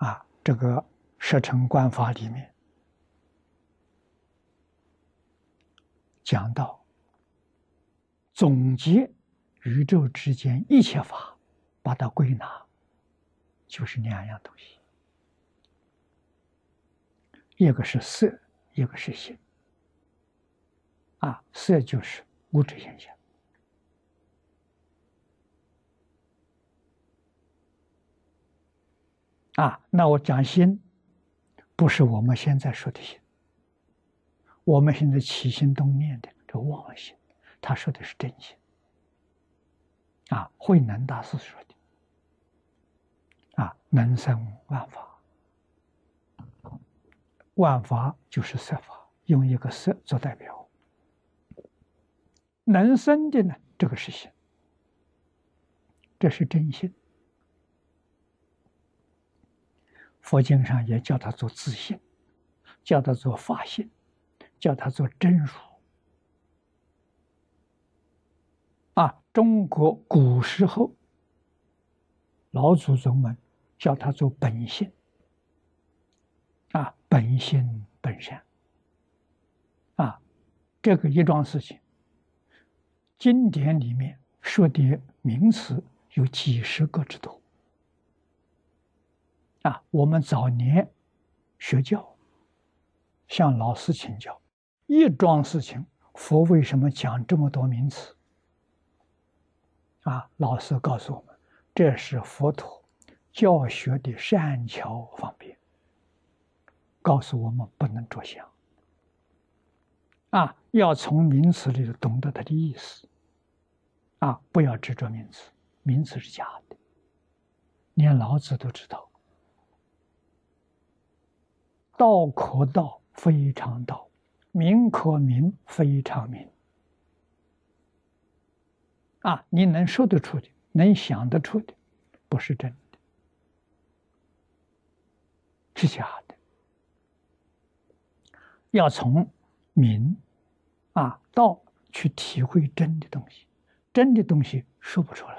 啊，这个《摄成观法》里面讲到，总结宇宙之间一切法，把它归纳，就是两样东西，一个是色，一个是心。啊，色就是物质现象。啊，那我讲心，不是我们现在说的心。我们现在起心动念的这妄心，他说的是真心。啊，慧能大师说的，啊，能生万法，万法就是色法，用一个色做代表。能生的呢，这个是心，这是真心。佛经上也叫他做自信，叫他做法性，叫他做真如。啊，中国古时候老祖宗们叫他做本性。啊，本性本善。啊，这个一桩事情。经典里面说的名词有几十个之多啊！我们早年学教，向老师请教，一桩事情，佛为什么讲这么多名词？啊，老师告诉我们，这是佛陀教学的善巧方便，告诉我们不能着相啊，要从名词里头懂得它的意思。啊！不要执着名词，名词是假的。连老子都知道，道可道，非常道；名可名，非常名。啊，你能说得出的，能想得出的，不是真的，是假的。要从名啊道去体会真的东西。真的东西说不出来，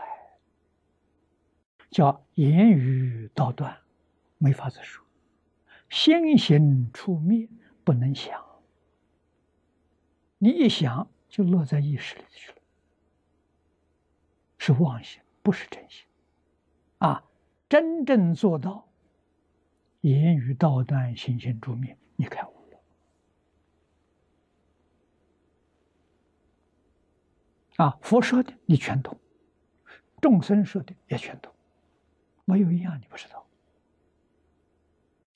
叫言语道断，没法子说；心行处灭，不能想。你一想就落在意识里去了，是妄心，不是真心。啊，真正做到言语道断，心行处灭，你看我。啊，佛说的你全懂，众生说的也全懂，没有一样你不知道。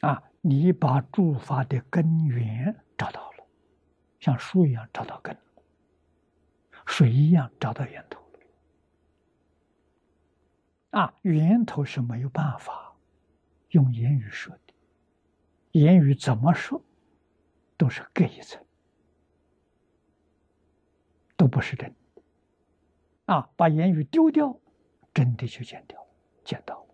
啊，你把诸法的根源找到了，像树一样找到根，水一样找到源头啊，源头是没有办法用言语说的，言语怎么说都是隔一层，都不是真。啊，把言语丢掉，真的就见掉，见到。